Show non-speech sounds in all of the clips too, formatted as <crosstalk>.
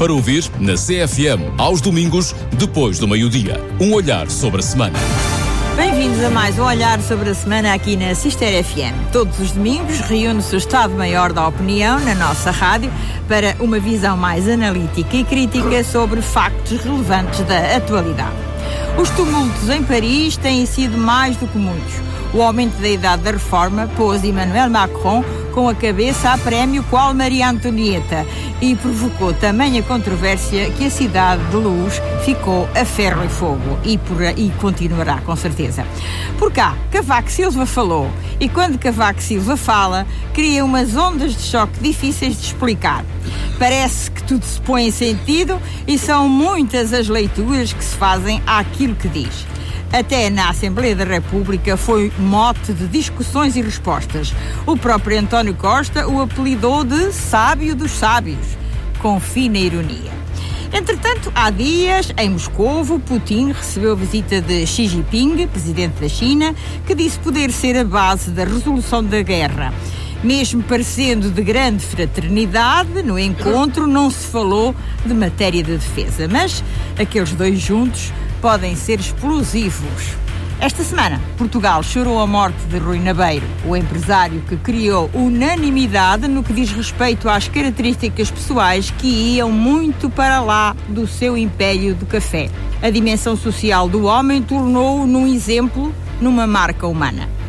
Para ouvir na CFM, aos domingos, depois do meio-dia. Um olhar sobre a semana. Bem-vindos a mais um Olhar sobre a Semana aqui na Sister FM. Todos os domingos reúne-se o Estado-Maior da Opinião na nossa rádio para uma visão mais analítica e crítica sobre factos relevantes da atualidade. Os tumultos em Paris têm sido mais do que muitos. O aumento da idade da reforma pôs Emmanuel Macron com a cabeça a prémio qual Maria Antonieta e provocou tamanha controvérsia que a cidade de Luz ficou a ferro e fogo e, por, e continuará com certeza. Por cá, Cavaco Silva falou e quando Cavaco Silva fala, cria umas ondas de choque difíceis de explicar. Parece que tudo se põe em sentido e são muitas as leituras que se fazem àquilo que diz. Até na Assembleia da República foi mote de discussões e respostas. O próprio António Costa o apelidou de sábio dos sábios, com fina ironia. Entretanto, há dias, em Moscovo, Putin recebeu a visita de Xi Jinping, presidente da China, que disse poder ser a base da resolução da guerra. Mesmo parecendo de grande fraternidade, no encontro não se falou de matéria de defesa, mas aqueles dois juntos podem ser explosivos. Esta semana, Portugal chorou a morte de Rui Nabeiro, o empresário que criou unanimidade no que diz respeito às características pessoais que iam muito para lá do seu império do café. A dimensão social do homem tornou-o num exemplo, numa marca humana.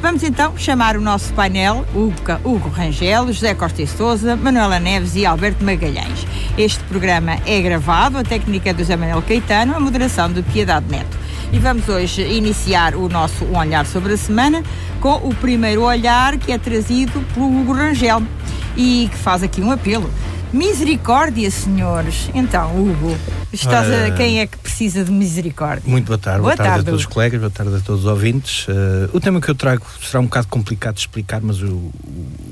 Vamos então chamar o nosso painel, Hugo, Hugo Rangel, José Costa e Souza, Manuela Neves e Alberto Magalhães. Este programa é gravado, a técnica é do José Manuel Caetano, a moderação de Piedade Neto. E vamos hoje iniciar o nosso um Olhar sobre a Semana com o primeiro olhar que é trazido pelo Hugo Rangel e que faz aqui um apelo. Misericórdia, senhores. Então, Hugo, estás a, quem é que precisa de misericórdia? Muito boa tarde. Boa, boa tarde, tarde, a todos os colegas, boa tarde a todos os ouvintes. Uh, o tema que eu trago será um bocado complicado de explicar, mas o, o,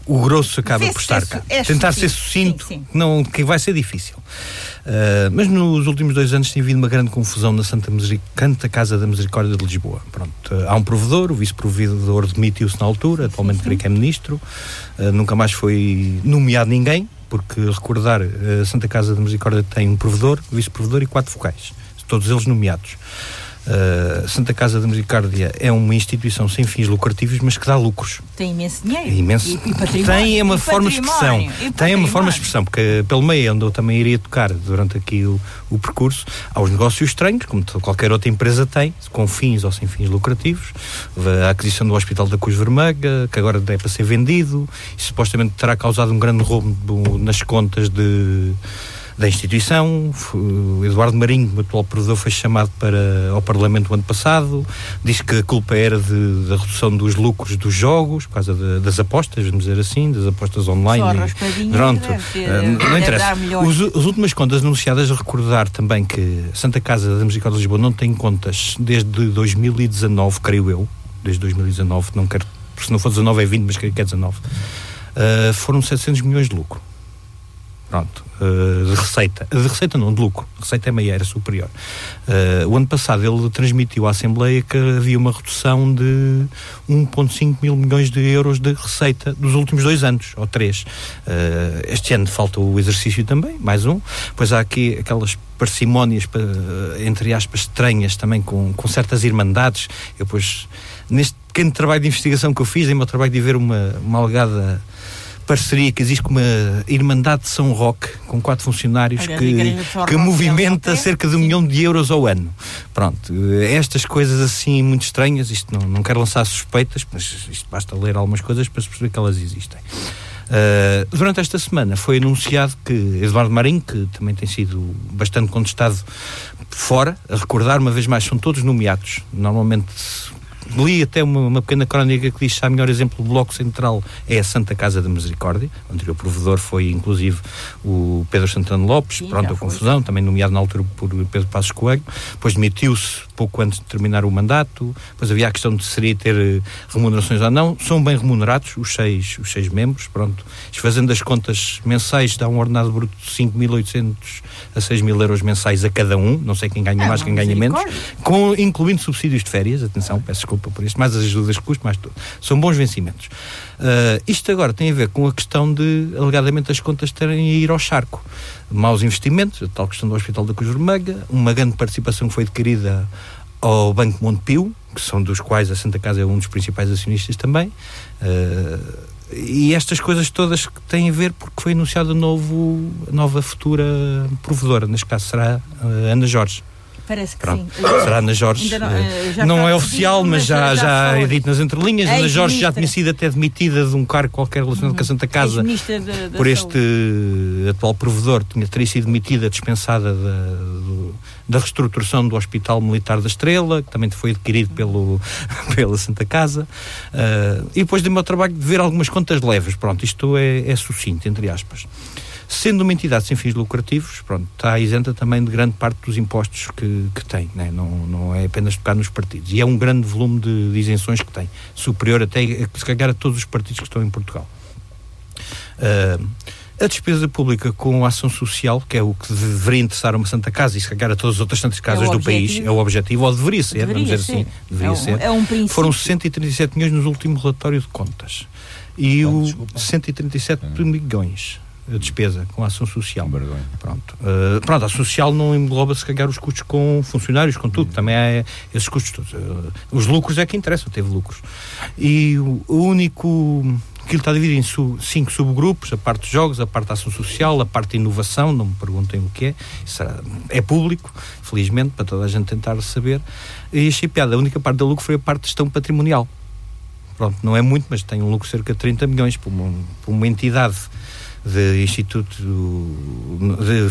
o grosso acaba por estar cá. É Tentar ser sucinto, sim, sim. Não, que vai ser difícil. Uh, mas nos últimos dois anos tem havido uma grande confusão na Santa, Santa Casa da Misericórdia de Lisboa. Pronto, uh, há um provedor, o vice-provedor demitiu-se na altura, atualmente creio que é ministro, nunca mais foi nomeado ninguém porque recordar, a Santa Casa da Misericórdia tem um provedor, vice-provedor e quatro vocais, todos eles nomeados. Uh, Santa Casa da Misericórdia é uma instituição sem fins lucrativos, mas que dá lucros. Tem imenso dinheiro. É imenso. E, e tem uma forma de expressão. Tem uma forma de expressão, porque pelo meio onde eu também iria tocar durante aqui o, o percurso, há os negócios estranhos, como qualquer outra empresa tem, com fins ou sem fins lucrativos. A aquisição do Hospital da Cruz Vermelha, que agora é para ser vendido, e supostamente terá causado um grande roubo nas contas de da instituição. O Eduardo Marinho, o atual provedor, foi chamado para, ao Parlamento o ano passado. Diz que a culpa era de, da redução dos lucros dos jogos, por causa de, das apostas, vamos dizer assim, das apostas online. E, pronto, uh, não interessa. Os, as últimas contas anunciadas, recordar também que Santa Casa da Musical de Lisboa não tem contas desde 2019, creio eu. Desde 2019, não quero, se não for 19 é 20, mas creio que é 19. Uh, foram 700 milhões de lucro. Pronto, uh, de receita. De receita não, de lucro. Receita é meia, era superior. Uh, o ano passado ele transmitiu à Assembleia que havia uma redução de 1,5 mil milhões de euros de receita dos últimos dois anos, ou três. Uh, este ano falta o exercício também, mais um. Pois há aqui aquelas parcimónias, entre aspas, estranhas também, com, com certas irmandades. Eu, pois, neste pequeno trabalho de investigação que eu fiz, em meu trabalho de ver uma, uma alegada parceria que existe com uma Irmandade de São Roque, com quatro funcionários, que, que movimenta cerca de um milhão de euros ao ano. Pronto, estas coisas assim muito estranhas, isto não, não quero lançar suspeitas, mas isto basta ler algumas coisas para se perceber que elas existem. Uh, durante esta semana foi anunciado que Eduardo Marinho, que também tem sido bastante contestado fora, a recordar uma vez mais, são todos nomeados. Normalmente li até uma, uma, pequena crónica que diz que o melhor exemplo do Bloco Central é a Santa Casa da Misericórdia. O anterior provedor foi, inclusive, o Pedro Santana Lopes, Sim, pronto, a confusão, também nomeado na altura por Pedro Passos Coelho. Depois demitiu-se pouco antes de terminar o mandato. Depois havia a questão de seria ter eh, remunerações ou não. São bem remunerados os seis, os seis membros, pronto. Fazendo as contas mensais, dá um ordenado bruto de 5.800 a 6 mil euros mensais a cada um. Não sei quem ganha é mais, quem ganha menos. Com, incluindo subsídios de férias, atenção, peço desculpa desculpa por isto, mais as ajudas de custo, mais tudo. São bons vencimentos. Uh, isto agora tem a ver com a questão de, alegadamente, as contas terem a ir ao charco. Maus investimentos, a tal questão do Hospital da Cruz Vermelha, uma grande participação que foi adquirida ao Banco Montepio, que são dos quais a Santa Casa é um dos principais acionistas também. Uh, e estas coisas todas que têm a ver porque foi anunciada novo, nova futura provedora, neste caso será Ana Jorge. Parece que Pronto. sim. Será Ana Jorge. Não, uh, não é oficial, dito, mas já, já, já é dito nas entrelinhas. Ana Jorge já tinha sido até demitida de um cargo qualquer relacionado uhum. com a Santa Casa de, de por este saúde. atual provedor. Tinha teria sido demitida, dispensada da, da reestruturação do Hospital Militar da Estrela, que também foi adquirido pelo, <laughs> pela Santa Casa. Uh, e depois dei-me ao trabalho de ver algumas contas leves. Pronto, isto é, é sucinto, entre aspas. Sendo uma entidade sem fins lucrativos, pronto, está isenta também de grande parte dos impostos que, que tem, né? não, não é apenas tocar nos partidos. E é um grande volume de, de isenções que tem, superior até, se calhar, a todos os partidos que estão em Portugal. Uh, a despesa pública com a ação social, que é o que deveria interessar uma Santa Casa e se calhar a todas as outras Santas Casas é do país, é o objetivo, ou deveria ser, deveria vamos dizer ser. assim, deveria é um, ser. É um princípio. Foram 137 milhões nos últimos relatório de contas. E oh, o 137 é. milhões a despesa com a ação social. Pronto. Uh, pronto, a ação social não engloba se calhar os custos com funcionários, com tudo, também há esses custos todos. Uh, os lucros é que interessam, teve lucros. E o, o único Aquilo está dividido em cinco subgrupos: a parte de jogos, a parte da ação social, a parte de inovação. Não me perguntem o que é. É público, felizmente, para toda a gente tentar saber. E achei piada. A única parte do lucro foi a parte de gestão patrimonial. Pronto, não é muito, mas tem um lucro de cerca de 30 milhões para uma, para uma entidade de instituto de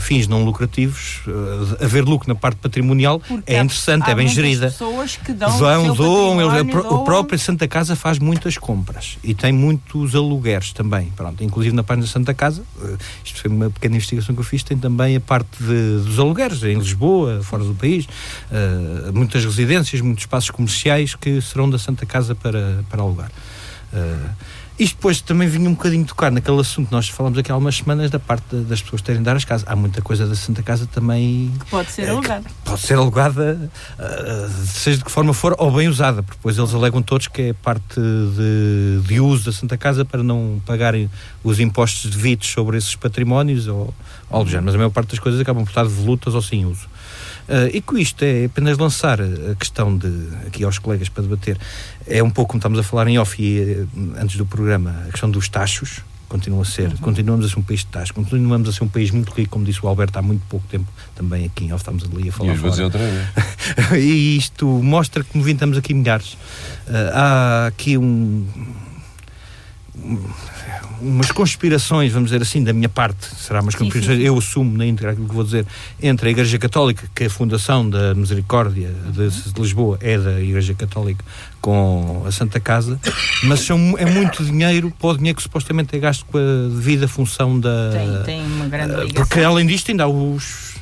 fins não lucrativos, uh, haver lucro na parte patrimonial Porque é interessante, é bem gerida. pessoas que dão Vão, doam, eles, o, o próprio Santa Casa faz muitas compras e tem muitos alugueres também. Pronto, inclusive na página da Santa Casa, uh, isto foi uma pequena investigação que eu fiz, tem também a parte de, dos alugueres em Lisboa, fora do país, uh, muitas residências, muitos espaços comerciais que serão da Santa Casa para, para alugar. Uh, isto depois também vinha um bocadinho tocar naquele assunto que nós falamos aqui há algumas semanas da parte das pessoas terem de dar as casas. Há muita coisa da Santa Casa também. Que pode ser alugada. Pode ser alugada, uh, seja de que forma for, ou bem usada, porque depois eles alegam todos que é parte de, de uso da Santa Casa para não pagarem os impostos devidos sobre esses patrimónios ou algo do género. Mas a maior parte das coisas acabam por estar devolutas ou sem uso. Uh, e com isto é apenas lançar a questão de, aqui aos colegas para debater, é um pouco como estamos a falar em off e eh, antes do programa, a questão dos taxos, continua a ser, uhum. continuamos a ser um país de taxas, continuamos a ser um país muito rico, como disse o Alberto há muito pouco tempo, também aqui em off estamos ali a falar. E fora. outra vez. <laughs> e isto mostra que no estamos aqui milhares. Uh, há aqui um umas conspirações, vamos dizer assim, da minha parte, será umas conspirações, eu assumo na íntegra aquilo que vou dizer, entre a Igreja Católica, que é a fundação da Misericórdia de, de Lisboa é da Igreja Católica, com a Santa Casa, mas são, é muito dinheiro para o dinheiro que supostamente é gasto com a devida função da. Tem, tem uma grande ligação. Porque além disto ainda há os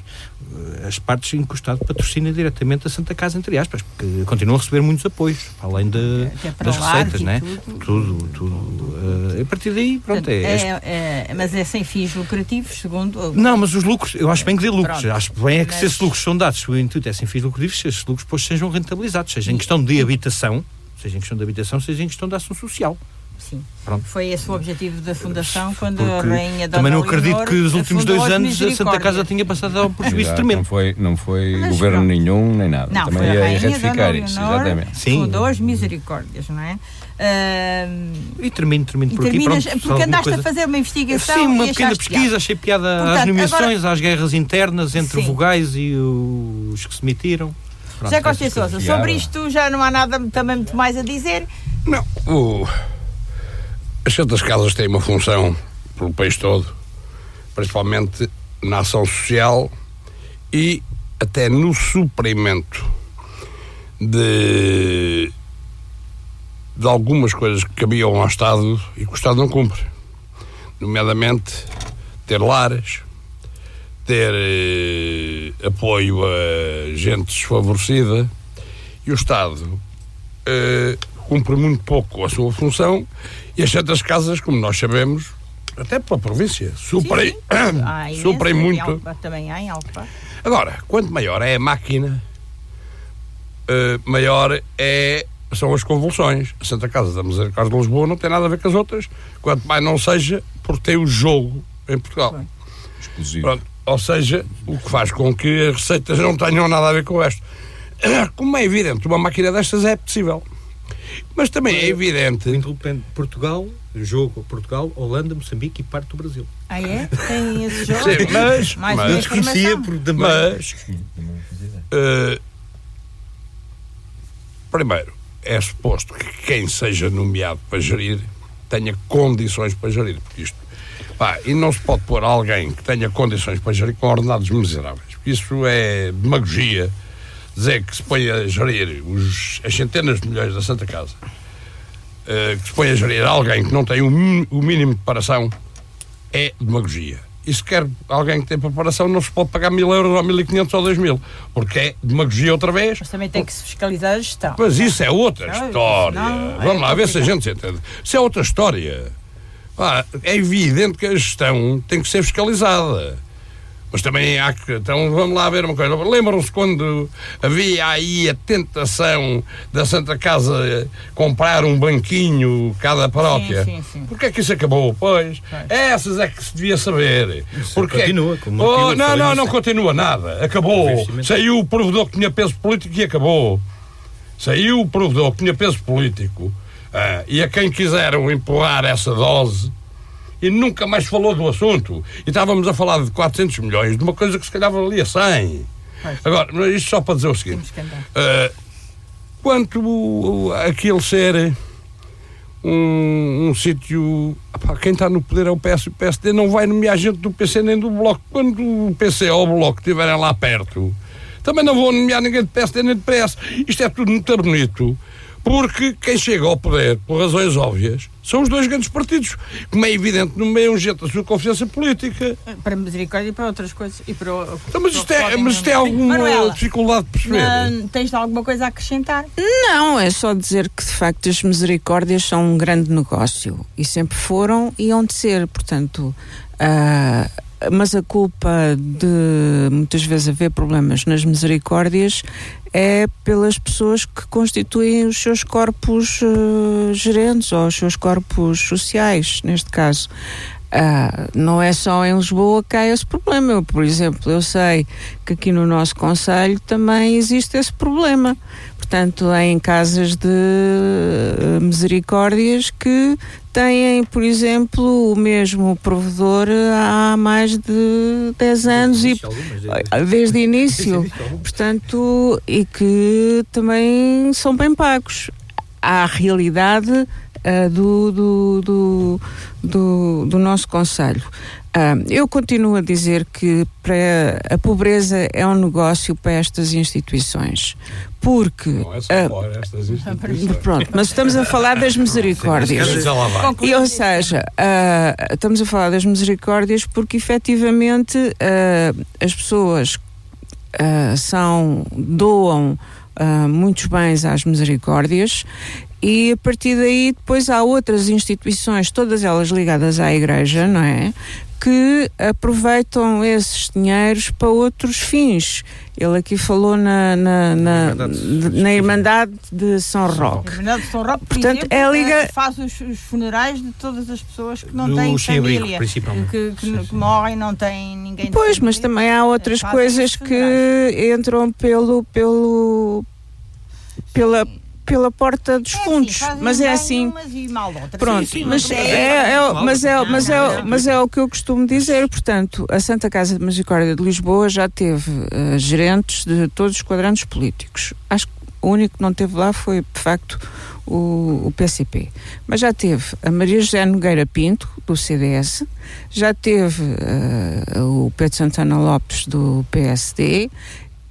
as partes encostadas patrocina diretamente a Santa Casa, entre aspas, porque continuam a receber muitos apoios, além de, das receitas, né? Tudo, tudo. tudo. Uh, a partir daí, pronto, é, é, é, Mas é sem fins lucrativos, segundo. Não, mas os lucros, eu acho bem que dê lucros. Pronto, acho bem é que mas... se esses lucros são dados, se o intuito é sem fins lucrativos, se esses lucros depois sejam rentabilizados, seja em questão de habitação, seja em questão de habitação, seja em questão de ação social. Sim. Pronto. Foi esse o objetivo da Fundação quando Porque a Rainha Dona Também não acredito Leonor que nos últimos dois anos a Santa Casa tinha passado a um prejuízo tremendo. Não foi, não foi governo pronto. nenhum nem nada. Não, Também foi a ia Rainha retificar Dona isso, Leonor exatamente. Sim. Fundou as misericórdias, não é? Uh, e termino, termino e por aqui. Pronto, porque andaste coisa... a fazer uma investigação. Sim, uma pequena pesquisa, piada. achei piada Portanto, às nomeações, agora... às guerras internas entre sim. vogais e os que se metiram. Pronto, José Costa e Sousa, sobre isto já não há nada também muito mais a dizer? Não. O... As Santas Casas têm uma função pelo país todo, principalmente na ação social e até no suprimento de, de algumas coisas que cabiam ao Estado e que o Estado não cumpre. Nomeadamente ter lares, ter eh, apoio a gente desfavorecida e o Estado eh, cumpre muito pouco a sua função e as Santas Casas, como nós sabemos, até para a província, suprem, suprem <coughs> muito. Alpa, também há em Alpa. Agora, quanto maior é a máquina, eh, maior é, são as convulsões. A Santa Casa da Misericórdia de Lisboa não tem nada a ver com as outras, quanto mais não seja porque tem o jogo em Portugal. Exclusivo. Pronto. Ou seja, o que faz com que as receitas não tenham nada a ver com isto. <coughs> Como é evidente, uma máquina destas é possível. Mas também é evidente. Portugal, jogo Portugal, Holanda, Moçambique e parte do Brasil. Ah, é? Tem esse <laughs> jogo? Sim, mas, Mais mas, informação. por também. mas eh, primeiro, é suposto que quem seja nomeado para gerir tenha condições para gerir, porque isto pá, e não se pode pôr alguém que tenha condições para gerir com ordenados miseráveis. porque Isso é demagogia dizer que se põe a gerir os, as centenas de milhões da Santa Casa, eh, que se põe a gerir alguém que não tem o, o mínimo de preparação, é demagogia. E se quer alguém que tem preparação, não se pode pagar mil euros ou mil e quinhentos ou dois mil, porque é demagogia outra vez. Mas também tem que se fiscalizar a gestão. Mas isso é outra Não, história. não, é Vamos lá ver se a gente se entende. Isso é outra história. Pá, é evidente que a gestão tem que ser fiscalizada. Mas também há que. Então vamos lá ver uma coisa. Lembram-se quando havia aí a tentação da Santa Casa comprar um banquinho cada paróquia? Sim, sim, sim. Porquê é que isso acabou? Pois, essas é que se devia saber. Porque continua, como oh, Não, não, não continua nada. Acabou. Saiu o provedor que tinha peso político e acabou. Saiu o provedor que tinha peso político ah, e a quem quiseram empurrar essa dose e nunca mais falou do assunto. E estávamos a falar de 400 milhões, de uma coisa que se calhar valia 100. Pois. Agora, isto só para dizer o seguinte: ah, quanto aquilo ser um, um sítio. Quem está no poder é o PS e o PSD, não vai nomear gente do PC nem do Bloco. Quando o PC ou o Bloco estiverem lá perto, também não vão nomear ninguém do PSD nem do PS. Isto é tudo muito bonito. Porque quem chega ao poder, por razões óbvias, são os dois grandes partidos. Como é evidente, nomeiam gente da sua confiança política. Para misericórdia e para outras coisas. E para, o- Então, mas para o isto é, mas isto é alguma Manuela, dificuldade de perceber? não- tens alguma coisa a acrescentar? Não, é só dizer que de facto as misericórdias são um grande negócio e sempre foram e hão de ser, portanto. ah, mas a culpa de muitas vezes haver problemas nas misericórdias é pelas pessoas que constituem os seus corpos eh, gerentes ou os seus corpos sociais, neste caso. Ah, não é só em Lisboa que há esse problema. Eu, por exemplo, eu sei que aqui no nosso Conselho também existe esse problema. Portanto, em casas de eh, misericórdias que têm, por exemplo, o mesmo provedor há mais de 10 anos e desde o <laughs> início. Portanto, e que também são bem pagos. Há a realidade ah, do, do, do, do, do nosso Conselho. Ah, eu continuo a dizer que para a pobreza é um negócio para estas instituições. Porque. Não é só ah, para estas instituições. Pronto, mas estamos a falar das misericórdias. E, ou seja, ah, estamos a falar das misericórdias porque efetivamente ah, as pessoas ah, são, doam ah, muitos bens às misericórdias e a partir daí depois há outras instituições, todas elas ligadas à igreja, não é? Que aproveitam esses dinheiros para outros fins. Ele aqui falou na, na, na, Irmandade. na Irmandade de São Roque. A Irmandade de São Roque, por Portanto, exemplo, é liga- eh, faz os, os funerais de todas as pessoas que não Do têm família. principalmente. Que, que- Sim, que sim. morrem, não têm ninguém Pois, mas também há outras Fazem coisas que entram pelo pelo pela pela porta dos É assim, fundos, mas é assim. Pronto, Sim, sim, mas é- é, é o- mas é, mas é, Não, não, mas é o que eu costumo dizer. Portanto, a Santa Casa de Misericórdia de Lisboa já teve eh, gerentes de todos os quadrantes políticos. Acho que o único que não teve lá foi, de facto, o, o PCP. Mas já teve a Maria José Nogueira Pinto, do CDS, já teve eh, o Pedro Santana Lopes, do PSD,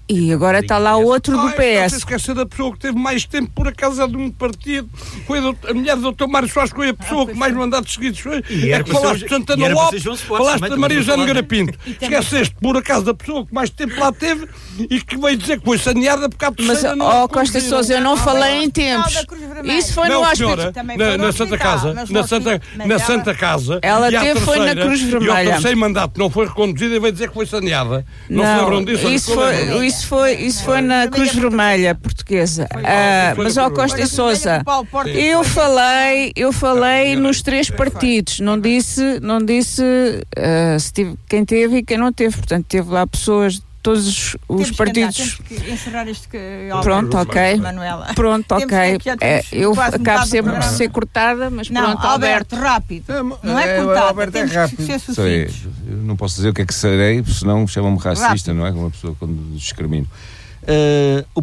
e agora está lá o outro do Ai, PS. esquecer da pessoa que teve mais tempo, por acaso, é de um partido. Foi a, mulher do Dr. Mário Soares, foi a pessoa que mais mandatos seguidos foi. E é que falaste de Santana Lopes, falaste da Maria estamos a José falar Nogueira de- Pinto. Esqueceste, por acaso, da pessoa que mais tempo lá teve e que veio dizer que foi saneada porque a Mas, terceira não ó Costa. Sousa, eu não falei em tempos. Vermelha. Isso foi no hospital. na, Santa Casa, mas na Santa, mas Casa. Ela e teve, foi na Cruz E ao Vermelha. terceiro mandato não foi reconduzida e veio dizer que foi saneada. Não, se lembram disso? isso Não foi, lembram? Isso foi, isso foi na Cruz Vermelha Portuguesa. Ah, mas ao Costa e Porta- eu falei, eu falei nos três partidos, não disse, não disse ah, se tive- quem teve e quem não teve. Portanto, teve lá pessoas de todos os, os Temos que partidos. andar, temos que encerrar este que- Pronto, ok. Manuela. Pronto, ok. que- É, eu acabo sempre por ser cortada, mas Não, pronto, Alberto, rápido. Não é contada, Alberto é temos que rápido. ser eu não posso dizer o que é que serei, senão chamam-me racista, Rápido. não é? Como uma pessoa quando discrimino.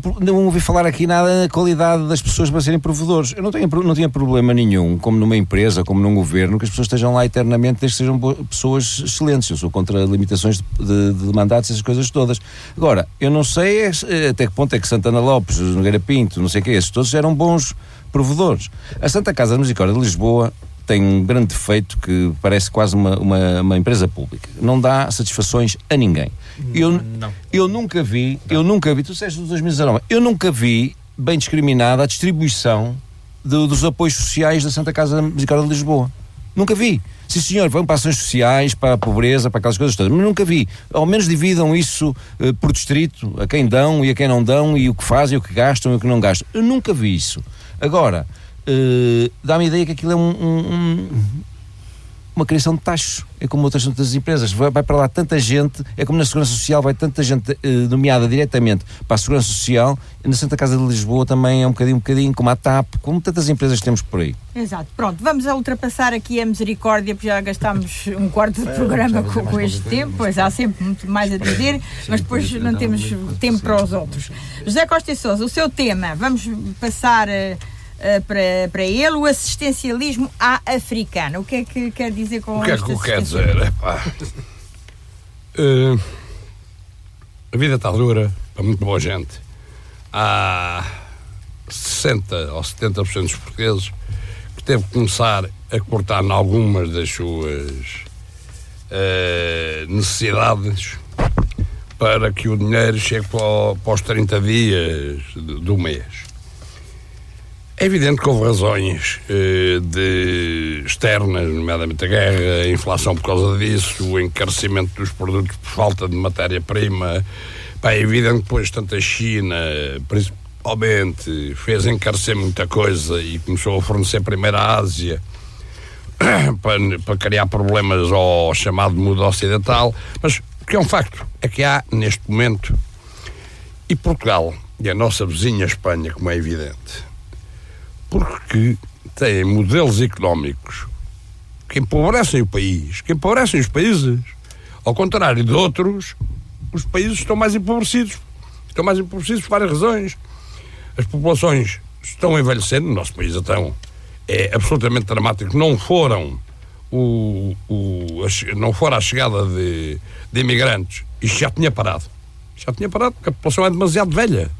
Pro- não ouvi falar aqui nada da qualidade das pessoas para serem provedores. Eu não, tenho, não tinha problema nenhum, como numa empresa, como num governo, que as pessoas estejam lá eternamente, desde que sejam pessoas excelentes. Eu sou contra limitações de, de, de mandatos, essas coisas todas. Agora, eu não sei é eh, até que ponto é que Santana Lopes, Nogueira Pinto, não sei o que, esses todos eram bons provedores. A Santa Casa Misericórdia de Lisboa tem um grande defeito que parece quase uma, uma, uma empresa pública. Não dá satisfações a ninguém. Eu, Não. eu nunca vi, eu nunca vi, tu disseste do 2019, eu nunca vi bem discriminada a distribuição do- dos apoios sociais da Santa Casa Misericórdia de Lisboa. Nunca vi. Sim, senhor, vão para ações sociais, para a pobreza, para aquelas coisas todas, mas nunca vi. Ao menos dividam isso eh, por distrito, a quem dão e a quem não dão, e o que fazem, o que gastam e o que não gastam. Eu nunca vi isso. Agora, eh, dá-me a ideia que aquilo é um- um- um, uma criação de taxos. É como outras tantas empresas. Vai, vai para lá tanta gente, é como na Segurança Social, vai tanta gente eh, nomeada diretamente para a Segurança Social. E na Santa Casa de Lisboa também é um bocadinho, um bocadinho como a TAP, como tantas empresas que temos por aí. Exato. Pronto, vamos a ultrapassar aqui a misericórdia, porque já gastámos <laughs> um quarto de programa com, com este tempo, pois há sempre muito mais a dizer, mas depois não temos tempo para os outros. José Costa e Sousa, o seu tema, vamos passar eh, para, para ele, o assistencialismo à africana. O que é que quer dizer com O que é que assistencialismo? dizer? Epá, eh, a vida está dura para muito boa gente. Há 60 ou 70% dos portugueses que teve que começar a cortar em algumas das suas eh, necessidades para que o dinheiro chegue para, os 30 dias do mês. É evidente que houve razões eh, de externas, nomeadamente a guerra, a inflação por causa disso, o encarecimento dos produtos por falta de matéria-prima. É evidente que depois tanto a China, principalmente, fez encarecer muita coisa e começou a fornecer primeiro à Ásia <coughs> para, para criar problemas ao chamado mundo ocidental. Mas o que é um facto é que há, neste momento, e Portugal e a nossa vizinha Espanha, como é evidente, porque têm modelos económicos que empobrecem o país, que empobrecem os países. Ao contrário de outros, os países estão mais empobrecidos. Estão mais empobrecidos por várias razões. As populações estão envelhecendo, no nosso país então é absolutamente dramático. Não foram o, o, a não fora a chegada de, de imigrantes, isto já tinha parado. Já tinha parado porque a população é demasiado velha.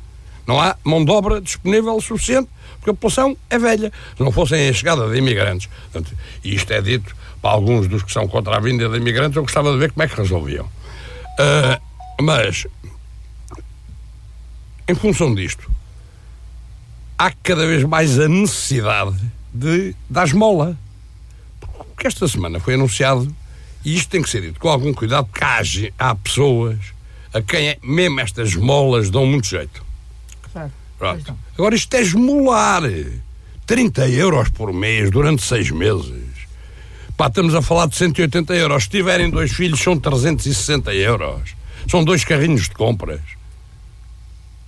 Não há mão de obra disponível suficiente porque a população é velha. Se não fossem a chegada de imigrantes, portanto, e isto é dito para alguns dos que são contra a vinda de imigrantes, eu gostava de ver como é que resolviam. Ah, mas, em função disto, há cada vez mais a necessidade de dar esmola. Porque esta semana foi anunciado, e isto tem que ser dito com algum cuidado, porque há, há pessoas a quem é- mesmo estas esmolas dão muito jeito. Pronto. Agora isto é esmolar. 30 euros por mês durante seis meses. Pá, estamos a falar de 180 euros. Se tiverem dois filhos, são 360 euros. São dois carrinhos de compras.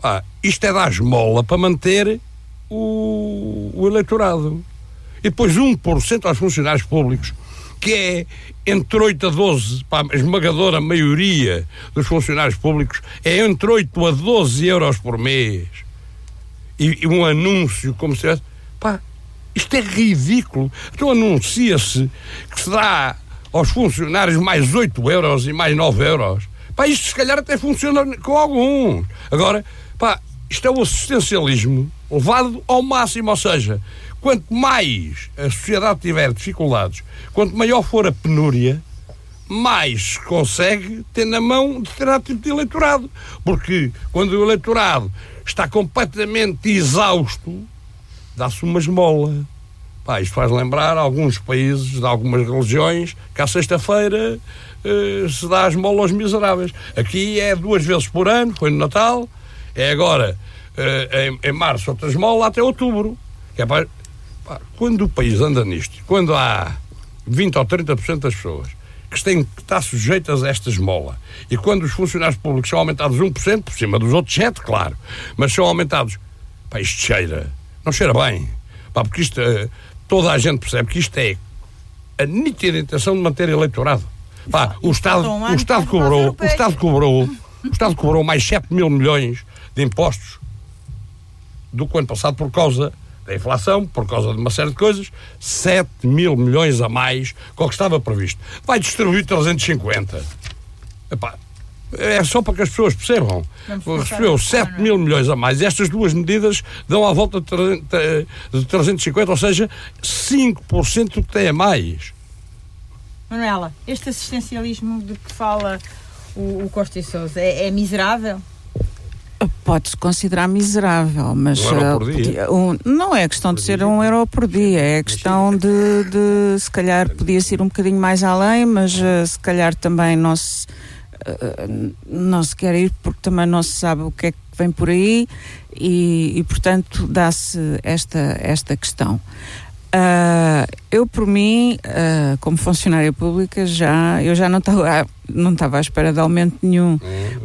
Pá, isto é dar esmola para manter o, o eleitorado. E depois 1% aos funcionários públicos, que é entre 8 a 12, pá, a esmagadora maioria dos funcionários públicos, é entre 8 a 12 euros por mês. E, e um anúncio como se tivesse. Pá, isto é ridículo. Então anuncia-se que se dá aos funcionários mais 8 euros e mais 9 euros. Pá, isto se calhar até funciona com alguns. Agora, pá, isto é o assistencialismo levado ao máximo, ou seja, quanto mais a sociedade tiver dificuldades, quanto maior for a penúria, mais se consegue ter na mão determinado tipo de eleitorado. Porque quando o eleitorado está completamente exausto, dá-se uma esmola. Pá, isto faz lembrar alguns países de algumas religiões que à sexta-feira eh, se dá esmola aos miseráveis. Aqui é duas vezes por ano, foi no Natal, é agora eh, em, em março outra esmola até outubro. É pá, quando o país anda nisto, quando há 20 ou 30% das pessoas que têm que estar sujeitas a esta esmola, e quando os funcionários públicos são aumentados 1%, por cima dos outros 7%, claro, mas são aumentados, pá, isto cheira, não cheira bem, pá, porque isto, eh, toda a gente percebe que isto é a nítida intenção de manter eleitorado. Pá, o Estado, um o Estado cobrou, o. Estado cobrou, o Estado cobrou mais 7 mil milhões de impostos do que o ano passado por causa da inflação, por causa de uma série de coisas, 7 mil milhões a mais que o que estava previsto. Vai distribuir 350. Epá, é só para que as pessoas percebam. Recebeu a 7 semana. mil milhões a mais. Estas duas medidas dão à volta de 300 de 350, ou seja, 5% do que tem a mais. Manuela, este assistencialismo de que fala o, o Costa e Sousa é, é miserável? Pode-se considerar miserável, mas Um euro ah, por dia. um- não é questão de ser um euro por dia, é questão de, de se calhar podia ser um bocadinho mais além, mas ah, se calhar também não se, ah, não se quer ir porque também não se sabe o que é que vem por aí e, e, portanto dá-se esta, esta questão. Ah, eu por mim, ah, como funcionária pública, já eu já não estava não estava à espera de aumento nenhum,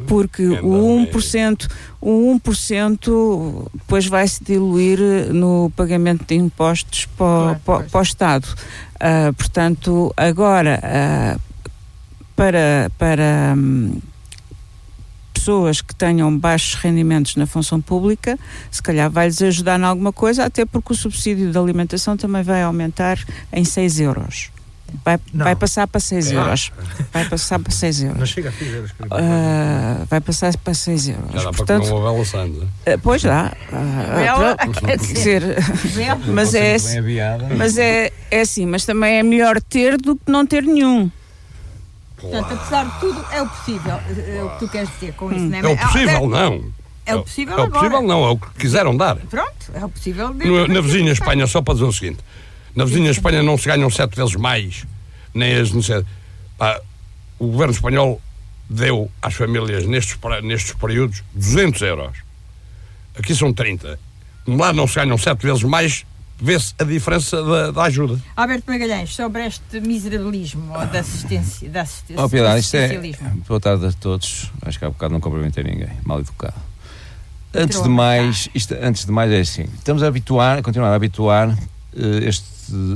porque Ainda o bem. 1%, o 1% depois vai se diluir no pagamento de impostos para, o- Claro, para, pois. para o Estado. Ah, portanto, agora para, para hum, pessoas que tenham baixos rendimentos na função pública, se calhar vai-lhes ajudar em alguma coisa, até porque o subsídio de alimentação também vai aumentar em 6 euros. Vai, Não. vai passar para 6 Ah. euros. Vai passar para 6 Não euros. chega a fazer as Ah, vai passar para 6 euros. Já dá para Portanto, comer uma bela santa. ah, pois dá. Bela, ah, <laughs> quer dizer, mas é, aviada. mas é, é assim, mas também é melhor ter do que não ter nenhum. Portanto, apesar de tudo, é o possível. É o que tu queres dizer com isso, não é? É o possível, não. É o possível É o agora. possível, não. É o que quiseram dar. Pronto, é o possível. No- na vizinha Espanha, só para dizer o seguinte: na vizinha Espanha não se ganham sete vezes mais, nem as necessidades. Pá, o governo espanhol deu às famílias nestes, nestes períodos 200 euros. Aqui são 30. Lá não se ganham sete vezes mais, vê-se a diferença da, da ajuda. Alberto Magalhães, sobre este miserabilismo ou da assistência. Da assistência Oh, Piedade, isto é. Boa tarde a todos. Acho que há bocado não cumprimentei ninguém. Mal educado. Antes Entrou de mais, isto, antes de mais é assim. Estamos a habituar, a continuar a habituar eh, este,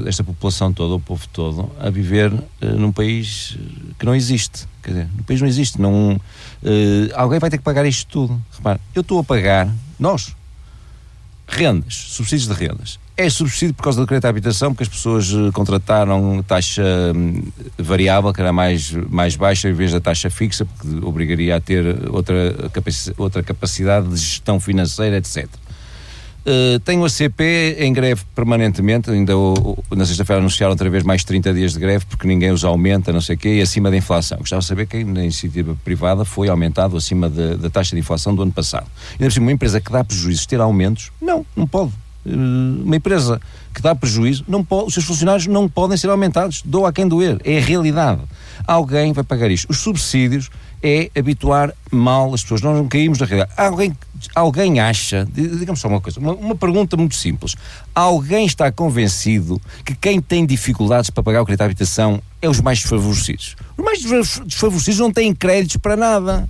esta população toda, o povo todo, a viver eh, num país eh, que não existe. Quer dizer, no país não existe. Não, alguém vai ter que pagar isto tudo. Repare, eu estou a pagar, nós, rendas, subsídios de rendas. É subsídio por causa do crédito à habitação, porque as pessoas eh, contrataram taxa hum, variável, que era mais, mais baixa, em vez da taxa fixa, porque obrigaria a ter outra, outra capacidade de gestão financeira, etc. Uh, tenho a CP em greve permanentemente, ainda o- o- na sexta-feira anunciaram outra vez mais 30 dias de greve porque ninguém os aumenta, não sei o quê, e acima da inflação. Gostava de saber quem na iniciativa privada foi aumentado acima da, taxa de inflação do ano passado. Ainda por cima, uma empresa que dá prejuízos ter aumentos, não, não pode. Uh, uma empresa que dá prejuízo, não pode, os seus funcionários não podem ser aumentados. Dou a quem doer, é a realidade. Alguém vai pagar isto. Os subsídios é habituar mal as pessoas. Nós não caímos na realidade. Alguém, alguém acha, di- digamos só uma coisa, uma, uma pergunta muito simples. Alguém está convencido que quem tem dificuldades para pagar o crédito à habitação é os mais desfavorecidos? Os mais desfa- desfavorecidos não têm créditos para nada.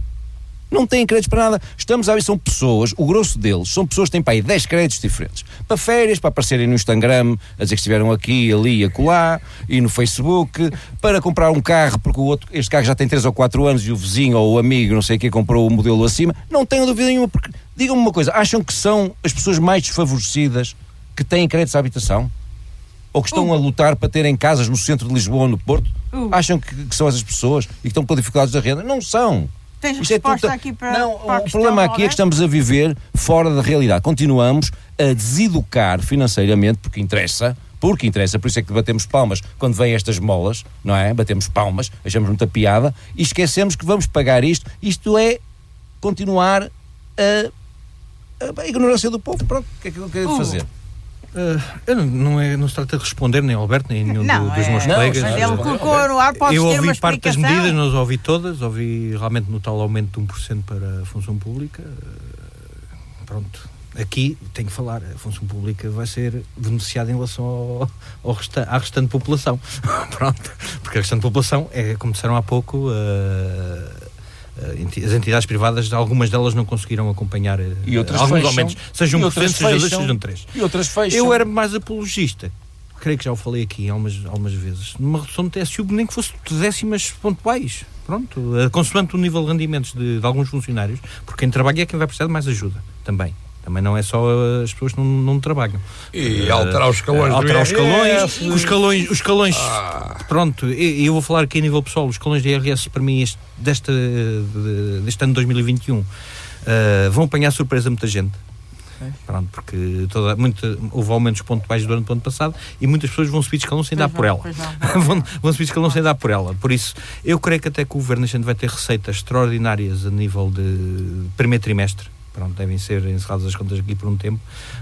Não têm créditos para nada. Estamos a ver, são pessoas, o grosso deles, são pessoas que têm para aí 10 créditos diferentes. Para férias, para aparecerem no Instagram, a dizer que estiveram aqui, ali e acolá, e no Facebook, para comprar um carro, porque o outro, este carro já tem 3 ou 4 anos e o vizinho ou o amigo, não sei o que, comprou o modelo acima. Não tenho dúvida nenhuma, porque, digam-me uma coisa, acham que são as pessoas mais desfavorecidas que têm créditos à habitação? Ou que estão a lutar para terem casas no centro de Lisboa ou no Porto? Acham que, que são essas pessoas e que estão com dificuldades da renda? Não são. Tens Isto é resposta tudo- aqui para, Não, para o problema aqui é que Alberto? estamos a viver fora da realidade. Continuamos a deseducar financeiramente, porque interessa, porque interessa, por isso é que batemos palmas quando vêm estas molas, não é? Batemos palmas, achamos muita piada e esquecemos que vamos pagar isto. Isto é continuar a, a, a ignorância do povo. Pronto, o que é que eu quero Hugo. fazer? Uh, eu não, não, é, não se trata de responder nem ao Alberto nem nenhum Não, do- dos é- meus não, colegas. mas ele colocou no ar, podes eu ouvi parte das medidas, não as ouvi todas, ouvi realmente no tal aumento de 1% para a função pública. Uh, Pronto, aqui tenho que falar, a função pública vai ser beneficiada em relação ao, ao resta- à restante população. <laughs> Pronto, porque a restante população é, como disseram há pouco, uh, as entidades privadas, algumas delas não conseguiram acompanhar uh, E outras alguns fecham. aumentos, seja E 1%, outras seja 2%, fecham. sejam 3%. E outras fecham. Eu era mais apologista. Creio que já o falei aqui algumas, algumas vezes. Numa redução de TSU, nem que fosse de décimas pontuais. Pronto, eh, consoante o nível de rendimentos de, de alguns funcionários, porque quem trabalha é quem vai precisar de mais ajuda também. Também não é só eh, as pessoas que não, não trabalham. E alterar os escalões do Alterar os escalões, os escalões, os escalões Ah. pronto, e eu vou falar aqui a nível pessoal, os escalões de IRS para mim este, desta, de- deste ano de 2021 eh, vão apanhar surpresa a muita gente. Pronto, porque toda, muita, houve aumentos pontuais do ano, do ano passado e muitas pessoas vão subir de escalão sem dar por ela. <laughs> vão, vão subir de escalão sem dar por ela. Por isso, eu creio que até que o Governo este ano vai ter receitas extraordinárias a nível de primeiro trimestre. Pronto, devem ser encerradas as contas aqui por um tempo,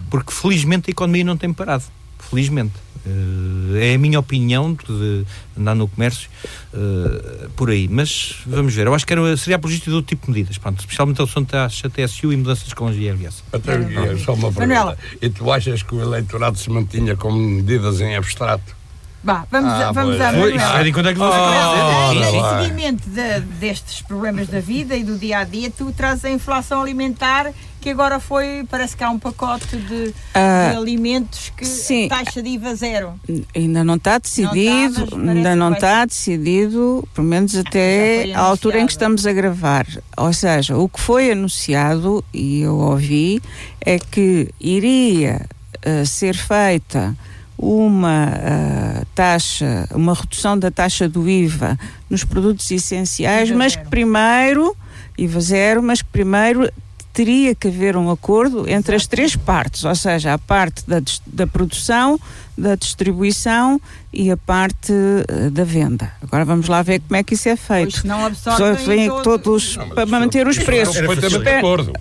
porque felizmente a economia não tem parado. Felizmente. Eh, é a minha opinião de andar no comércio eh, por aí. Mas vamos ver. Eu acho que era, seria apologista de outro tipo de medidas. Pronto, especialmente a redução de taxa TSU e mudanças escalões de IRS. Até Guilherme, só uma Manuela. pergunta. E tu achas que o eleitorado se mantinha com medidas em abstrato? Vá, vamos, Ah, a, vamos pois. à Manuela. é de quanto é que Ah, Em seguimento de- destes problemas da vida e do dia a dia, tu trazes a inflação alimentar que agora foi, parece que há um pacote de, Ah, de alimentos que sim. taxa de IVA zero. Ainda não está decidido, mas parece ainda não vai está decidido, pelo menos já até a altura em que estamos a gravar. Ou seja, o que foi anunciado, e eu ouvi, é que iria eh, ser feita uma eh, taxa, uma redução da taxa do IVA nos produtos essenciais, IVA mas zero. que primeiro, IVA zero, mas que primeiro teria que haver um acordo entre as três partes, ou seja, a parte da, da produção, da distribuição e a parte eh, da venda. Agora vamos lá ver como é que isso é Pois feito. não Só absorvem vêm todo- todos Não, para isso- manter os isso preços. Estou perfeitamente de Espera- acordo.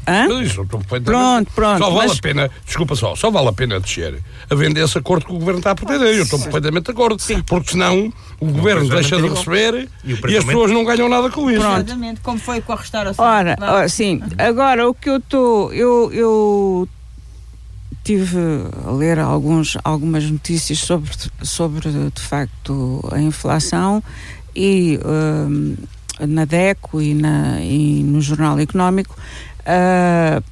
Pronto, pronto, Só vale mas- a pena, desculpa só, só vale a pena descer a vender esse acordo que o governo está a pretender. Eu estou perfeitamente de acordo. Porque senão o governo preço vai deixa de receber E e, as pessoas não ganham nada com isso. Pronto. Exatamente, como foi com a restauração. Ora, ora, sim, agora o que eu estou, eu, eu tive a ler alguns, algumas notícias sobre, sobre de facto a inflação e hum, na DECO e, na, e no Jornal Económico ah,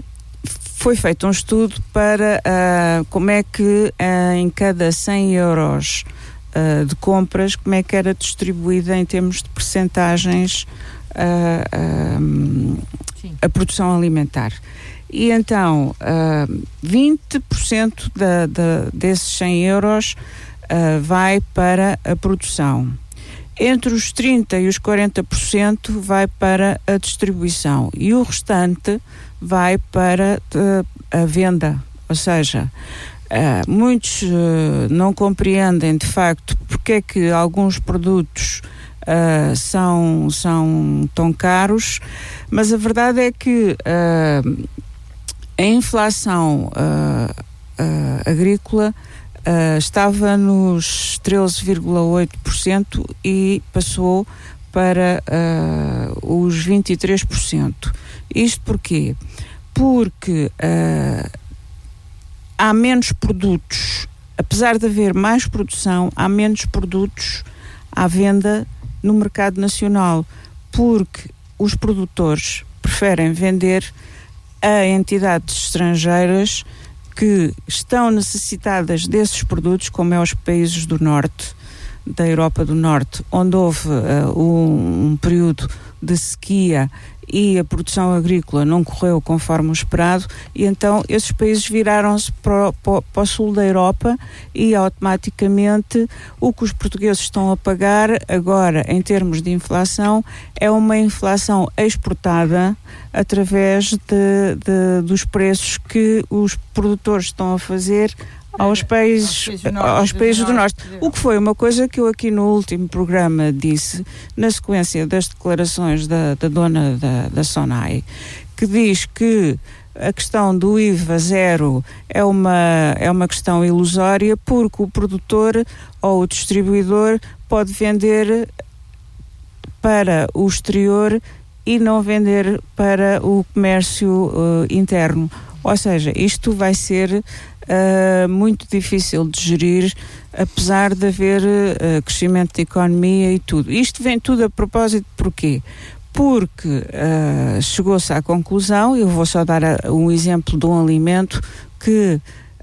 foi feito um estudo para ah, como é que ah, em cada 100 euros ah, de compras, como é que era distribuída em termos de percentagens a produção alimentar. E então, ah, 20% da, da, desses 100 euros ah, vai para a produção. Entre os 30% e os 40% vai para a distribuição e o restante vai para eh, a venda. Ou seja, ah, muitos não compreendem de facto porque é que alguns produtos ah, são, são tão caros, mas a verdade é que ah, a inflação ah, ah, agrícola ah, estava nos 13,8% e passou para os 23%. Isto porquê? Porque há menos produtos, apesar de haver mais produção, há menos produtos à venda no mercado nacional, porque os produtores preferem vender a entidades estrangeiras que estão necessitadas desses produtos, como é os países do norte, da Europa do Norte, onde houve uh, um, um período de sequia e a produção agrícola não correu conforme o esperado, e então esses países viraram-se para, para, para o sul da Europa e automaticamente o que os portugueses estão a pagar agora em termos de inflação é uma inflação exportada através de, de- dos preços que os produtores estão a fazer aos países, países do norte, aos do países do norte norte. da O que foi uma coisa que eu aqui no último programa disse, na sequência das declarações da, da dona da, da Sonai, que diz que a questão do IVA zero é uma, é uma questão ilusória porque o produtor ou o distribuidor pode vender para o exterior e não vender para o comércio uh, interno. Ou seja, isto vai ser uh, muito difícil de gerir, apesar de haver uh, crescimento de economia e tudo. Isto vem tudo a propósito porquê? Porque uh, chegou-se à conclusão, eu vou só dar a, um exemplo de um alimento que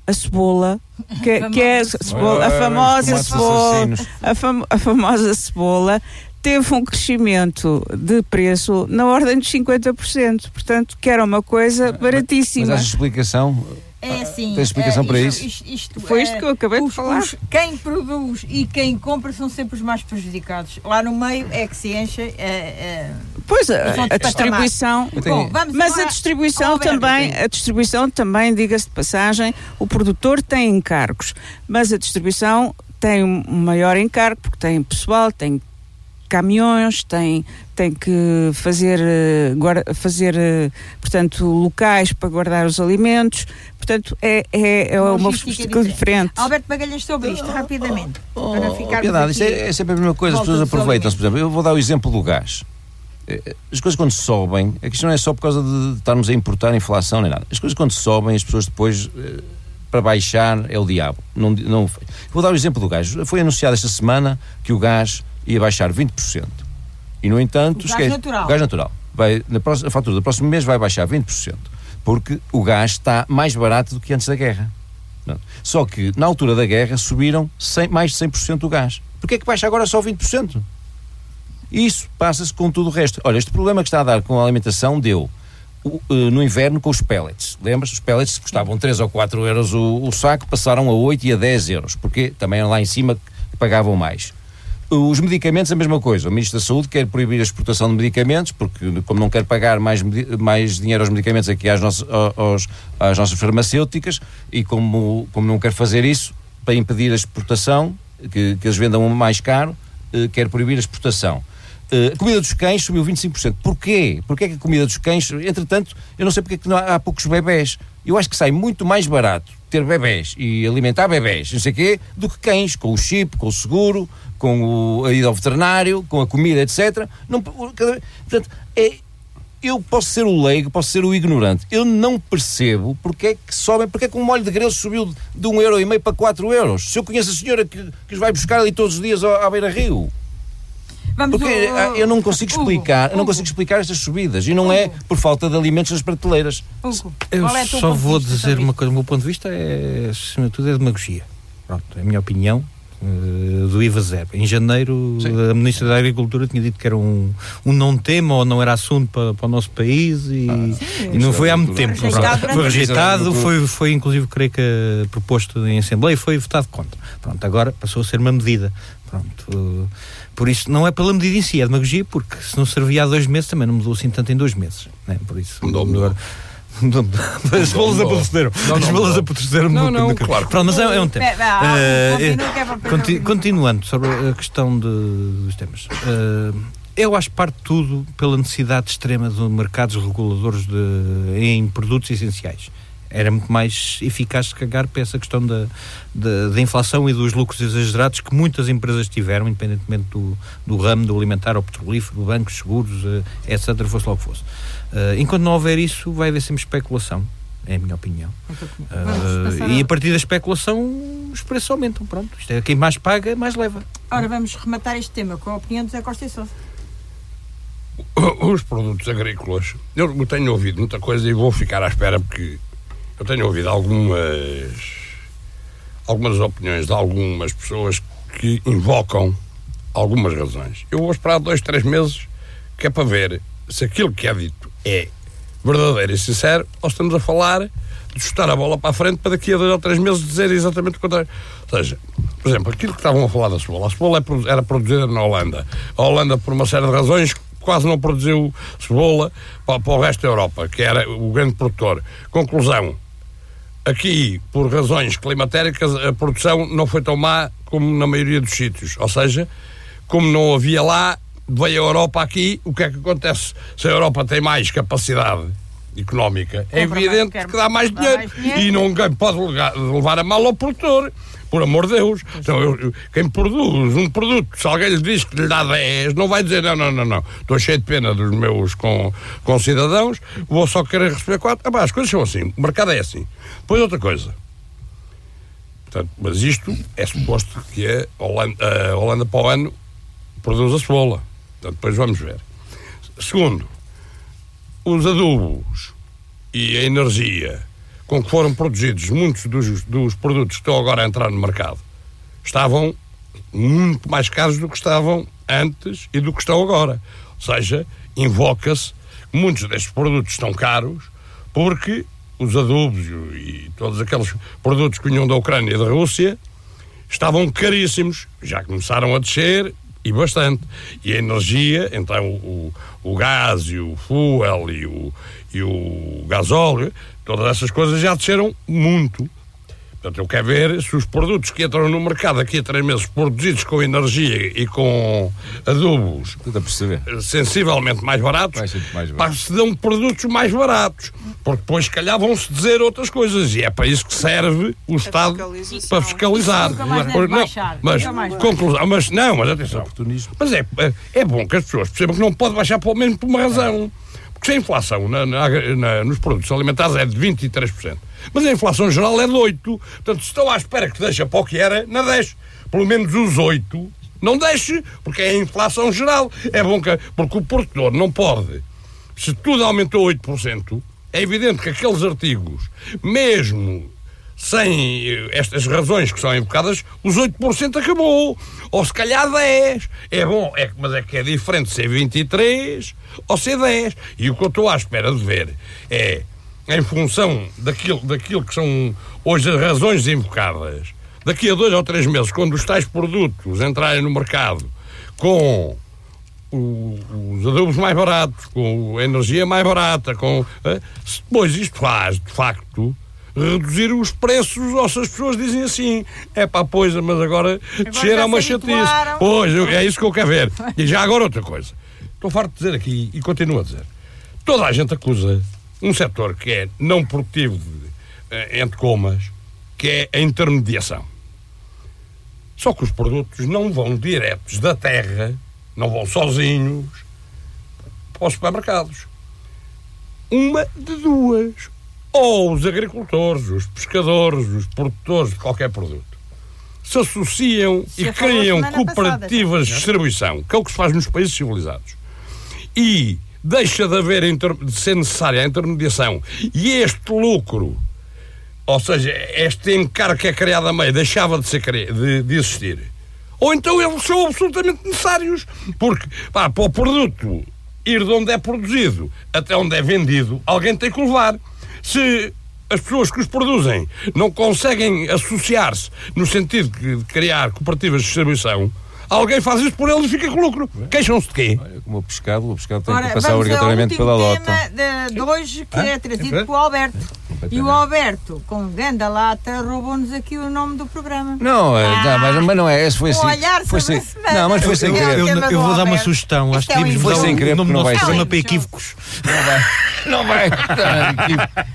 a cebola, que, <laughs> que é a, cebola, a famosa cebola, a, fam, a famosa cebola, teve um crescimento de preço na ordem de 50%. Portanto, que era uma coisa baratíssima. Mas há explicação? É assim. Tem explicação é, para isto, isso? Isto, isto Foi é, isto que eu acabei de os- falar. os- quem produz e quem compra são sempre os mais prejudicados. Lá no meio é que se enche. é, é, Pois, a, a distribuição... Bom, vamos Mas a distribuição ao também, a distribuição também, diga-se de passagem, o produtor tem encargos, mas a distribuição tem um maior encargo porque tem pessoal, tem caminhões, tem, tem que fazer, eh, guarda- fazer eh, portanto, locais para guardar os alimentos, portanto, é, é, é uma logística diferente. Alberto Magalhães, sobre isto, rapidamente. Oh, para oh, ficarmos Piedade, isto é, é sempre a mesma coisa, as pessoas aproveitam-se. Por exemplo, eu vou dar o exemplo do gás. Eh, As coisas quando sobem, é que isto não é só por causa de estarmos a importar inflação nem nada. As coisas quando sobem, as pessoas depois, para baixar, é o diabo. Não, não, vou dar o exemplo do gás. Foi anunciado esta semana que o gás ia baixar 20%. E, no entanto, O gás esquece- natural. o gás natural. Vai, na próxima, a fatura do próximo mês vai baixar 20%. Porque o gás está mais barato do que antes da guerra. Não. Só que, na altura da guerra, subiram 100 mais de 100% o gás. Porquê é que baixa agora só 20%? Isso passa-se com tudo o resto. Olha, este problema que está a dar com a alimentação deu eh, no inverno com os pellets. Lembras? Os pellets custavam 3 ou 4 euros o, o saco, passaram a 8 e a 10 euros, porque também lá em cima pagavam mais. Os medicamentos, a mesma coisa. O Ministro da Saúde quer proibir a exportação de medicamentos, porque, como não quer pagar mais, mais dinheiro aos medicamentos aqui às nossas, aos- às nossas farmacêuticas, e como, como não quer fazer isso, para impedir a exportação, que, que eles vendam mais caro, eh, quer proibir a exportação. Eh, a comida dos cães subiu 25%. Porquê? Porquê que a comida dos cães, entretanto, eu não sei porque é que há, há poucos bebés. Eu acho que sai muito mais barato ter bebés e alimentar bebés, não sei o quê, do que cães, com o chip, com o seguro, com o, a ida ao veterinário, com a comida, etc. Não, portanto, é, eu posso ser o leigo, posso ser o ignorante. Eu não percebo porque é que sobem, porque é que um molho de grelo subiu de, de um euro e meio para 4 euros. Se eu conheço a senhora que, que os vai buscar ali todos os dias ao- à beira-rio. Vamos Porque ao- ah, eu não consigo Hugo, explicar, eu não Hugo, consigo explicar estas subidas. E não é por falta de alimentos nas prateleiras. Hugo, Eu é só vou vista dizer uma coisa, o meu ponto de vista é, acima de tudo, é demagogia. Pronto, é a minha opinião eh, do IVA zero. Em janeiro, Sim. a Ministra da Agricultura tinha dito que era um, um não tema ou não era assunto para, para o nosso país e, e não foi há muito tempo. Rejeitado Foi rejeitado, foi, foi inclusive, creio que eh, proposto em Assembleia e foi votado contra. Pronto, agora passou a ser uma medida. Pronto, eh, por isso, não é pela medida em si, é demagogia, porque se não servia há dois meses, também não mudou assim tanto em dois meses. Né? Por isso, Mudou, mudou. agora- Mudou, mudou. As bolas apodreceram. As não, bolas apodreceram. Não, no- não, claro. Pronto, mas é, é um tema. Eh, é ouvir. continuando sobre a questão de- dos temas. eh, eu acho que parte de tudo pela necessidade extrema de mercados reguladores de- em produtos essenciais. Era muito mais eficaz se cagar para essa questão da, da, da inflação e dos lucros exagerados que muitas empresas tiveram, independentemente do, do ramo, do alimentar, ao petrolífero, bancos, seguros, eh, etc., fosse lá o que fosse. Eh, enquanto não houver isso, vai haver sempre especulação, é a minha opinião. Passar e a- a partir da especulação, os preços aumentam. Pronto, isto é quem mais paga, mais leva. Ora, vamos rematar este tema com a opinião de Zé Costa e Sousa. os produtos agrícolas, eu tenho ouvido muita coisa e vou ficar à espera porque eu tenho ouvido algumas algumas opiniões de algumas pessoas que invocam algumas razões. Eu vou esperar dois, três meses que é para ver se aquilo que é dito é verdadeiro e sincero ou estamos a falar de chutar a bola para a frente para daqui a dois ou três meses dizer exatamente o contrário. Ou seja, por exemplo, aquilo que estavam a falar da cebola. A cebola é era produzida na Holanda. A Holanda, por uma série de razões, quase não produziu cebola para, para o resto da Europa, que era o grande produtor. Conclusão, aqui, por razões climatéricas, a produção não foi tão má como na maioria dos sítios. Ou seja, como não havia lá, veio a Europa aqui, o que é que acontece? Se a Europa tem mais capacidade económica, é Compra evidente que dá mais dinheiro. mais dinheiro. E ninguém pode levar, levar a mal ao produtor. Por amor de Deus. Então, eu- eu- quem produz um produto, se alguém lhe diz que lhe dá 10, não vai dizer não, não, não, não. Estou cheio de pena dos meus com, com cidadãos, vou só querer receber 4. Ah, pá, as coisas são assim. O mercado é assim. Depois outra coisa. Portanto, mas isto é suposto que a Holanda, a Holanda para o ano produz a cebola. Portanto, depois vamos ver. Segundo, os adubos e a energia com que foram produzidos muitos dos, dos produtos que estão agora a entrar no mercado estavam muito mais caros do que estavam antes e do que estão agora. Ou seja, invoca-se que muitos destes produtos estão caros porque os adubos e, todos aqueles produtos que vinham da Ucrânia e da Rússia estavam caríssimos, já começaram a descer e bastante. E a energia, então o, o gás e o fuel e o, e o gasóleo, todas essas coisas já desceram muito. Portanto, eu quero ver se os produtos que entram no mercado daqui a três meses, produzidos com energia e com adubos a sensivelmente mais baratos, mais barato. se dão produtos mais baratos. Porque depois, se calhar, vão-se dizer outras coisas. E é para isso que serve o Estado fiscalização. para fiscalizar. Por- não, mas, conclusão, mas não, mas atenção. Mas é, é, é bom que as pessoas percebam que não pode baixar pelo menos por uma razão. Se a inflação na- na- na- nos produtos alimentares é de 23%, mas a inflação geral é de 8%. Portanto, se estão à espera que deixa para o que era, não deixe. Pelo menos os 8%. Não deixe, porque é a inflação geral. É bom que. Porque o produtor não pode. Se tudo aumentou 8%, é evidente que aqueles artigos, mesmo sem eh, estas razões que são invocadas, os 8% acabou. Ou se calhar 10. É bom, é, mas é que é diferente ser 23 ou ser 10. E o que eu estou à espera de ver é, em função daquilo, daquilo que são hoje as razões invocadas, daqui a dois ou três meses, quando os tais produtos entrarem no mercado com os adubos mais baratos, com a energia mais barata, com. eh, se depois isto faz, de facto, reduzir os preços, ou se as pessoas dizem assim, é pá, pois, mas agora descer é uma chatice. Pois, é isso que eu quero ver. E já agora outra coisa. Estou farto de dizer aqui, e continuo a dizer, toda a gente acusa um setor que é não produtivo, de, eh, entre comas, que é a intermediação. Só que os produtos não vão diretos da terra, não vão sozinhos para os supermercados. Uma de duas. Ou os agricultores, os pescadores, os produtores de qualquer produto se associam Se e criam semana passada, cooperativas de distribuição, que é o que se faz nos países civilizados. E deixa de haver de ser necessária a intermediação e este lucro ou seja, este encargo que é criado a meio deixava de, ser, de, de existir. Ou então eles são absolutamente necessários, porque pá, para o produto ir de onde é produzido até onde é vendido, alguém tem que levar. Se as pessoas que os produzem não conseguem associar-se no sentido de criar cooperativas de distribuição, alguém faz isso por eles e fica com lucro. Queixam-se de quê? Olha, como o pescado, o pescado tem Ora, que passar obrigatoriamente pela lota. tema de, de hoje, que é trazido É pelo Alberto. E o. Alberto, com ganda lata, roubou-nos aqui o nome do programa. Não, é, Ah, não, mas, mas não é, esse foi assim. olhar foi semana. Não, mas foi Eu, sem É o querer. eu- eu vou dar uma sugestão. Acho Isto que é um devíamos mudar sem o querer, nome do não nosso vai ser. programa para equívocos. Não vai. <laughs> <laughs> Não vai.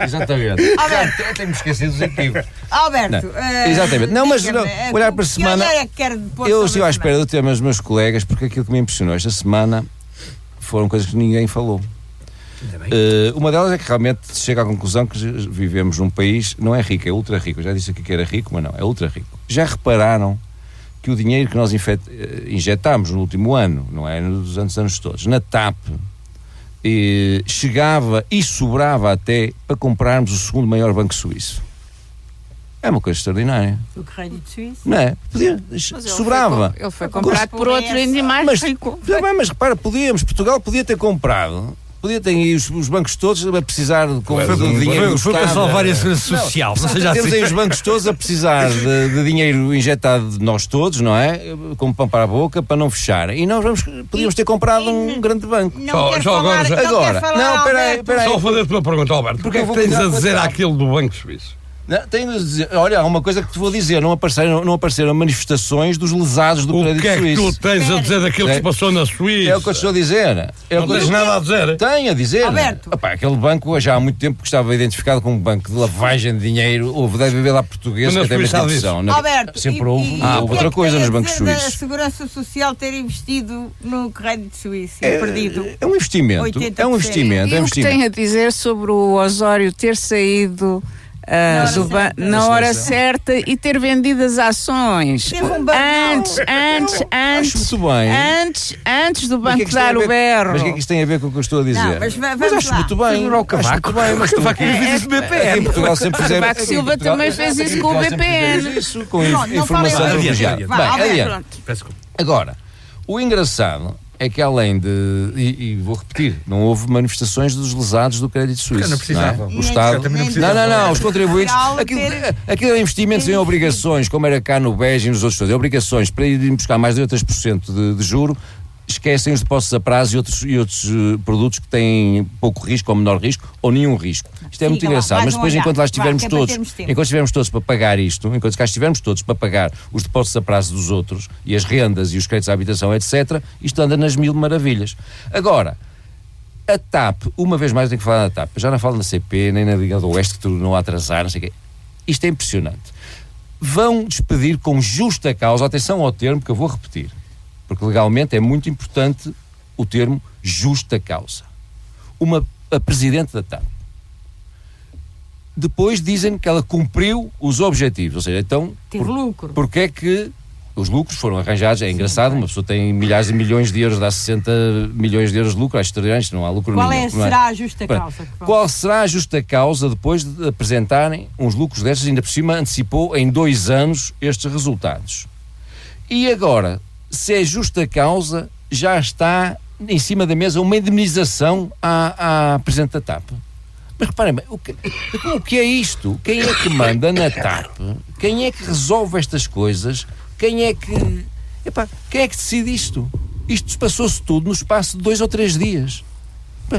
Exatamente. Alberto. Já tenho esquecido dos equívocos. Alberto, Não, eh, exatamente. Não, mas não, eh, olhar para a semana- é que quer Eu estive à espera do tema dos meus colegas, porque aquilo que me impressionou esta semana foram coisas que ninguém falou. Eh, uma delas é que realmente chega à conclusão que vivemos num país, não é rico, é ultra rico. Eu já disse aqui que era rico, mas não, é ultra rico. Já repararam que o dinheiro que nós injetámos no último ano, não é nos anos, anos todos, na TAP, eh, chegava e sobrava até para comprarmos o segundo maior banco suíço. É uma coisa extraordinária. O Crédito Suíço. Não é? Podia, ele sobrava. Foi, ele foi comprado por outro ainda mais Mas, rico. bem, mas repara, podíamos, Portugal podia ter comprado, podia ter aí os, os bancos todos a precisar de, com, Foi- de foi- dinheiro. Foi, para salvar a segurança social. Não seja Temos assim. aí os bancos todos a precisar de, de dinheiro injetado de nós todos, não é? Como pão para a boca, para não fechar. E nós vamos, podíamos ter comprado um grande banco. Não Só- só agora falar, já- não Agora, não, peraí, Alberto. peraí. Só vou fazer-te uma pergunta, Alberto. Porquê é que tens a dizer aquilo do Banco Suíço? Não, tenho de dizer, olha, há uma coisa que te vou dizer: não apareceram, não apareceram manifestações dos lesados do O crédito que é que suíço. tu tens a dizer daquilo que se passou na Suíça? É o que eu te estou a dizer. É o Não que tens te- nada a dizer? Tenho a dizer. Alberto. Epá, aquele banco já há muito tempo que estava identificado como um banco de lavagem de dinheiro. Houve, deve haver lá português que até mesmo impressão. né? Alberto, Sempre e- houve, e- ah, e o houve que outra é que coisa a nos bancos suíços. Segurança Social ter investido no crédito suíço e É, perdido. é um investimento. 80%. É um investimento. É um E o que tem investimento. a dizer sobre o Osório ter saído Na hora do ba- na hora certa. e ter vendido as ações um antes, antes, antes, muito bem. antes, antes do Mas é banco tem dar o berro. Mas o que é que isto tem a ver com o que eu estou a dizer? Não, mas vamos acho lá. muito bem. Acho cavaco. muito bem, mas tu- <laughs> Cavaco fez isso BPN. Em Portugal sempre fizemos. Cavaco Silva também fez isso com o BPN. Isso, com Pronto, não informação privilegiada. Bem, adiante. Agora, o engraçado é que além de. E, e vou repetir, não houve manifestações dos lesados do crédito suíço. não precisava. é? O Estado. não Não, precisava. não, não, os contribuintes. Aquilo, ter- aquilo é investimentos em obrigações, como era cá no BES e nos outros todos. Obrigações para irem buscar mais de 3% de, de juro, esquecem os depósitos a prazo e outros, e outros eh, produtos que têm pouco risco ou menor risco ou nenhum risco. Isto é muito lá, engraçado, mais mas depois, olhar. enquanto lá estivermos é todos, enquanto estivermos todos para pagar isto, enquanto cá estivermos todos para pagar os depósitos a prazo dos outros e as rendas e os créditos à habitação, etc., isto anda nas mil maravilhas. Agora, a TAP, uma vez mais tenho que falar da TAP, já não falo na CP, nem na Liga do Oeste, que tu não a atrasar, não sei o quê. Isto é impressionante. Vão despedir com justa causa, atenção ao termo que eu vou repetir, porque legalmente é muito importante o termo justa causa. Uma a presidente da TAP. Depois dizem que ela cumpriu os objetivos, ou seja, então Teve lucro. porque é que os lucros foram arranjados? É engraçado, uma pessoa tem milhares e milhões de euros, dá 60 milhões de euros de lucro, acho extraordinário, não há lucro Qual nenhum. é, não será a justa causa? vão- Qual será a justa causa depois de apresentarem uns lucros destes? Ainda por cima antecipou em dois anos estes resultados. E agora, se é justa causa, já está em cima da mesa uma indemnização à, à Presidente da TAP. Mas reparem bem, o que, o que é isto? Quem é que manda na TAP? Quem é que resolve estas coisas? Quem é que. Epá, quem é que decide isto? Isto passou-se tudo no espaço de dois ou três dias.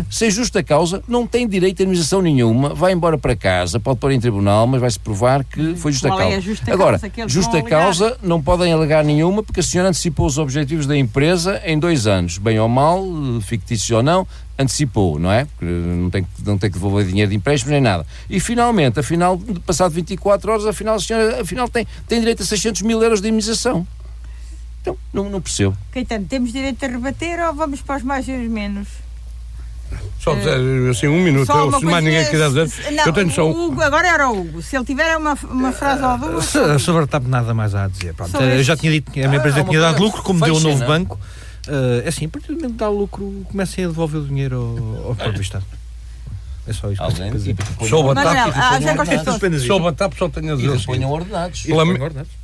Sem justa causa, não tem direito a indemnização nenhuma, vai embora para casa, pode pôr em tribunal, mas vai-se provar que foi justa é causa. a justa Agora, causa justa causa não podem alegar nenhuma, porque a senhora antecipou os objetivos da empresa em dois anos, bem ou mal, fictício ou não, antecipou, não é? Porque não tem, que- não tem que devolver dinheiro de empréstimos nem nada. E finalmente, afinal, passado 24 horas, afinal, a senhora afinal, tem, tem direito a 600 mil euros de indemnização. Então, não, não percebo. Caetano, temos direito a rebater ou vamos para os mais e os menos? Só dizer assim, um minuto, Só eu, se mais ninguém quiser dizer. se- Não, eu tenho só o um. Hugo, agora era o Hugo. Se ele tiver uma, uma frase ou duas. So- Sobre a TAP nada mais há a dizer. Pronto, Sobre eu já tinha dito que a minha Ah, empresa uma tinha dado lucro, como deu um fecha, novo não é? banco. Eh, é assim, a partir do momento que dá lucro, comecem a devolver o dinheiro ao, ao próprio Estado. É só isso. que eu tenho para dizer. Soube a TAP, ah, já que soube a TAP, só tenho a dizer o ponham ordenados. Lame-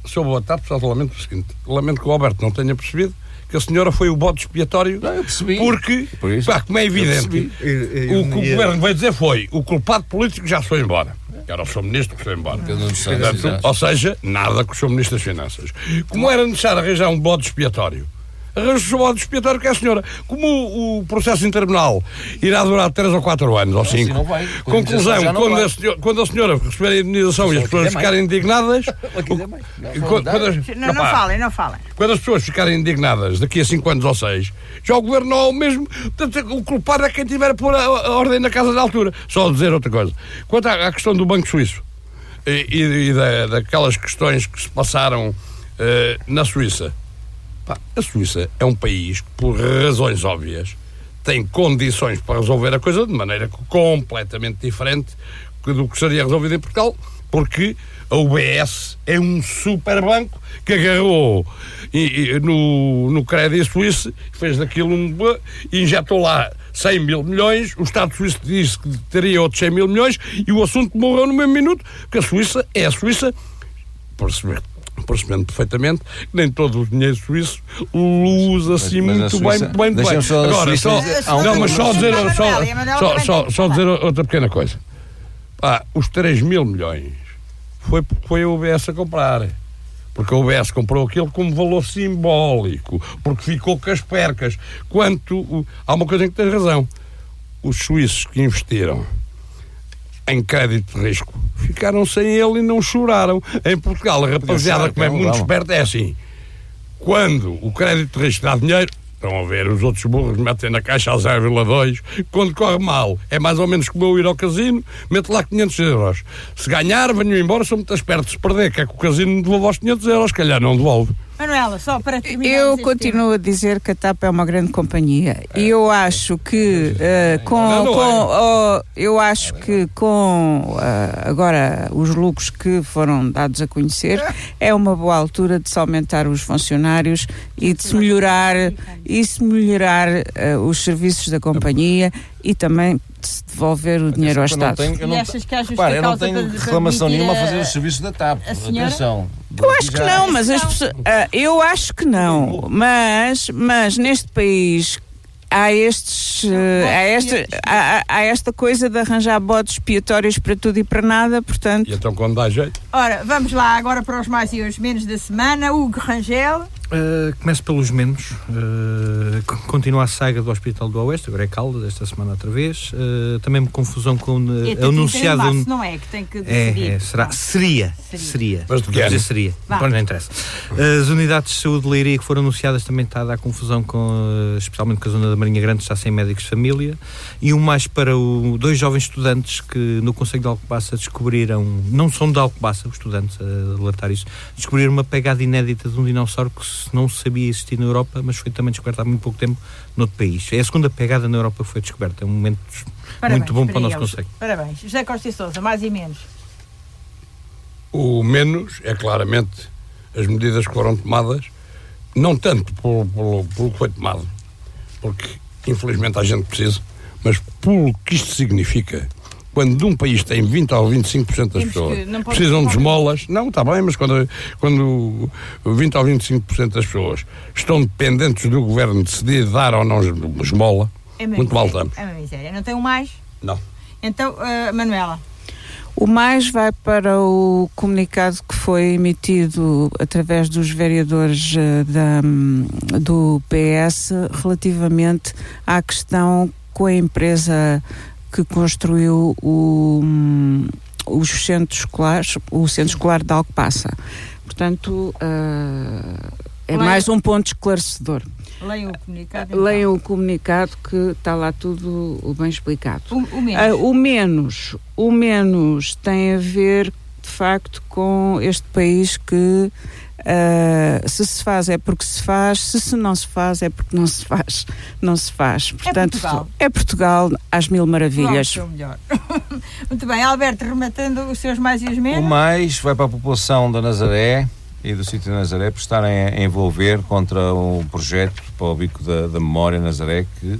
Soube a TAP, só lamento o seguinte. Lamento que o Alberto não tenha percebido que a senhora foi o bode expiatório Não, eu percebi. porque, Por pá, como é evidente, percebi. o que o governo veio dizer foi o culpado político já foi embora. Que era o Sr. Ministro que foi embora. Portanto, ou seja, nada com o Sr. Ministro das Finanças. Como era necessário arranjar um bode expiatório? Arranjou o bode expiatório que é a senhora. Como o, processo interminal irá durar 3 ou 4 anos, ou 5. não vai. Com a Conclusão, quando vai. a, senhora, quando a senhora receber a indenização e as pessoas ficarem indignadas. <laughs> Não, falem, não falem. quando as pessoas ficarem indignadas daqui a 5 anos ou 6, já o governo não é o mesmo. Portanto, o culpado é quem tiver a pôr a, a ordem na casa da altura. Só dizer outra coisa. Quanto à, à questão do Banco Suíço e, e- e da- daquelas questões que se passaram eh, na Suíça, a Suíça é um país que, por razões óbvias, tem condições para resolver a coisa de maneira completamente diferente do que seria resolvido em Portugal, porque a UBS é um super banco que agarrou e- e no, no crédito suíço, fez daquilo um. e injetou lá 100 mil milhões, o Estado suíço disse que teria outros 100 mil milhões e o assunto morreu no mesmo minuto, porque a Suíça é a Suíça, percebendo, percebendo perfeitamente que nem todo o dinheiro suíço usa assim mas a muito Suíça- bem, muito bem, muito bem. só Agora, Suíça só, um não, mas só dizer, só, Manuel só, só, dizer outra pequena coisa. Pá, os 3 mil milhões foi porque foi a UBS a comprar. Porque a UBS comprou aquilo como valor simbólico, porque ficou com as percas. Quanto. Há uma coisa em que tens razão. Os suíços que investiram em crédito de risco ficaram sem ele e não choraram. Em Portugal, a rapaziada, como é então, muito esperta, é assim. Quando o crédito de risco dá dinheiro, estão a ver, os outros burros metem na caixa a 0,2. Quando corre mal, é mais ou menos como eu ir ao casino, meto lá 500 euros. Se ganhar, venho embora, sou muito esperto. Se perder, quer que o casino me devolva os 500 euros, se calhar não devolve. Manuela, só para terminar. Eu continuo a dizer que a TAP é uma grande companhia e eu acho que eh, com, não com é. oh, eu acho que com eh, agora os lucros que foram dados a conhecer é uma boa altura de se aumentar os funcionários e de se melhorar e se melhorar eh, os serviços da companhia e também de se devolver o dinheiro ao Eu não Estado. tenho- eu E não achas que há justa Repara, eu não tenho reclamação nenhuma a fazer o serviço da TAP. a senhora? Atenção. Eu acho que não, mas as pessoas. ah, eu acho que não. Mas, mas neste país há estes. eh, há, esta, há, há- há esta coisa de arranjar bodes expiatórios para tudo e para nada, portanto. E então, quando dá jeito, Ora, vamos lá agora para os mais e os menos da semana. Hugo Rangel. Uh, começo pelos menos. Uh, continua a saga do Hospital do Oeste, agora é Caldas, esta semana outra vez. Uh, também confusão com uh, É até anunciado. 31 de março, não é? Que tem que decidir. É, é, será, seria, Seria. seria. Mas de que ano? seria. Não interessa. As unidades de saúde de Leiria que foram anunciadas também está a dar confusão, com, uh, especialmente com a zona da Marinha Grande, está sem médicos de família. E um mais para o, dois jovens estudantes que no Conselho de Alcobaça descobriram, não são de Alcobaça, os estudantes a relatar isso, descobriram uma pegada inédita de um dinossauro que se- não se sabia existir na Europa, mas foi também descoberta há muito pouco tempo noutro país. É a segunda pegada na Europa que foi descoberta. É um momento Parabéns muito bom para o nosso. Conselho. Parabéns. José Costa e Sousa, mais e menos. o menos é claramente as medidas que foram tomadas, não tanto pelo, pelo, pelo que foi tomado, porque infelizmente a gente precisa, mas pelo que isto significa. Quando de um país tem 20 ou 25% das pessoas precisam de esmolas, não, está bem, mas quando, quando 20 ou 25% das pessoas estão dependentes do governo decidir dar ou não esmola, É muito mal estamos. É uma miséria. Não tem um mais? Não. Então, ah, Manuela. O mais vai para o comunicado que foi emitido através dos vereadores eh, da, hum, do PS relativamente à questão com a empresa que construiu o, hum, os centros escolares, o centro escolar de Alcobaça. Portanto, eh, é Leia- mais um ponto esclarecedor. Leiam o comunicado. então. Leiam o comunicado que está lá tudo bem explicado. O, o menos. Ah, o menos, o menos tem a ver de facto com este país que ah, se se faz é porque se faz, se se não se faz é porque não se faz, não se faz. Portanto, Portugal. é Portugal às mil maravilhas. O melhor. <laughs> Muito bem, Alberto, rematando os seus mais e os O menos. mais vai para a população da Nazaré e do sítio de Nazaré por estarem a envolver contra um projeto para o bico da, da memória Nazaré que,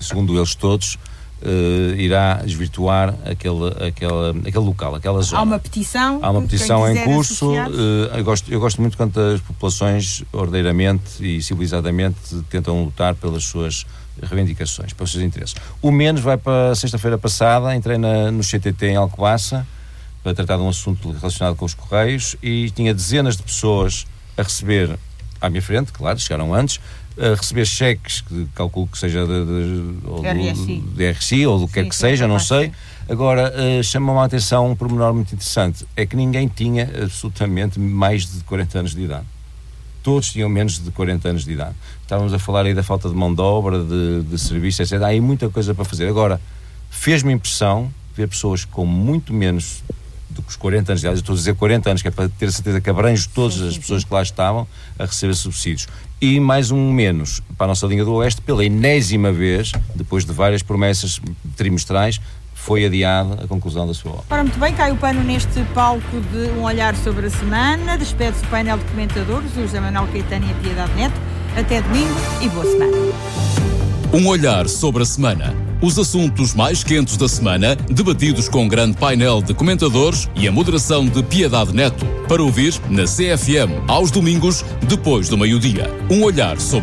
segundo eles todos, eh, irá desvirtuar aquele, aquele, aquele local, aquela zona. Há uma petição. Há uma petição em curso. eh, eu, gosto, eu gosto muito quando as populações ordeiramente e civilizadamente tentam lutar pelas suas reivindicações, pelos seus interesses. O menos vai para sexta-feira passada, entrei na, no CTT em Alcobaça para tratar de um assunto relacionado com os Correios e tinha dezenas de pessoas a receber à minha frente, claro, chegaram antes, a receber cheques que calculo que seja de, de, ou do, de RSI ou do que Sim, quer que seja, não sei. Agora, eh, chama-me a atenção um pormenor muito interessante: é que ninguém tinha absolutamente mais de 40 anos de idade. Todos tinham menos de 40 anos de idade. Estávamos a falar aí da falta de mão de obra, de, de serviço, etc. Há aí muita coisa para fazer. Agora, fez-me impressão ver pessoas com muito menos do que os 40 anos de idade, estou a dizer 40 anos, que é para ter a certeza que abrange todas as pessoas que lá estavam a receber subsídios. E mais um menos para a nossa linha do Oeste, pela enésima vez, depois de várias promessas trimestrais, foi adiada a conclusão da sua obra. Ora, muito bem, cai o pano neste palco de um olhar sobre a semana. Despede-se o painel de comentadores, o José Manuel Caetano e a Piedade Neto. Até domingo e boa semana. Um olhar sobre a semana. Os assuntos mais quentes da semana, debatidos com um grande painel de comentadores e a moderação de Piedade Neto. Para ouvir na CFM, aos domingos, depois do meio-dia. Um olhar sobre a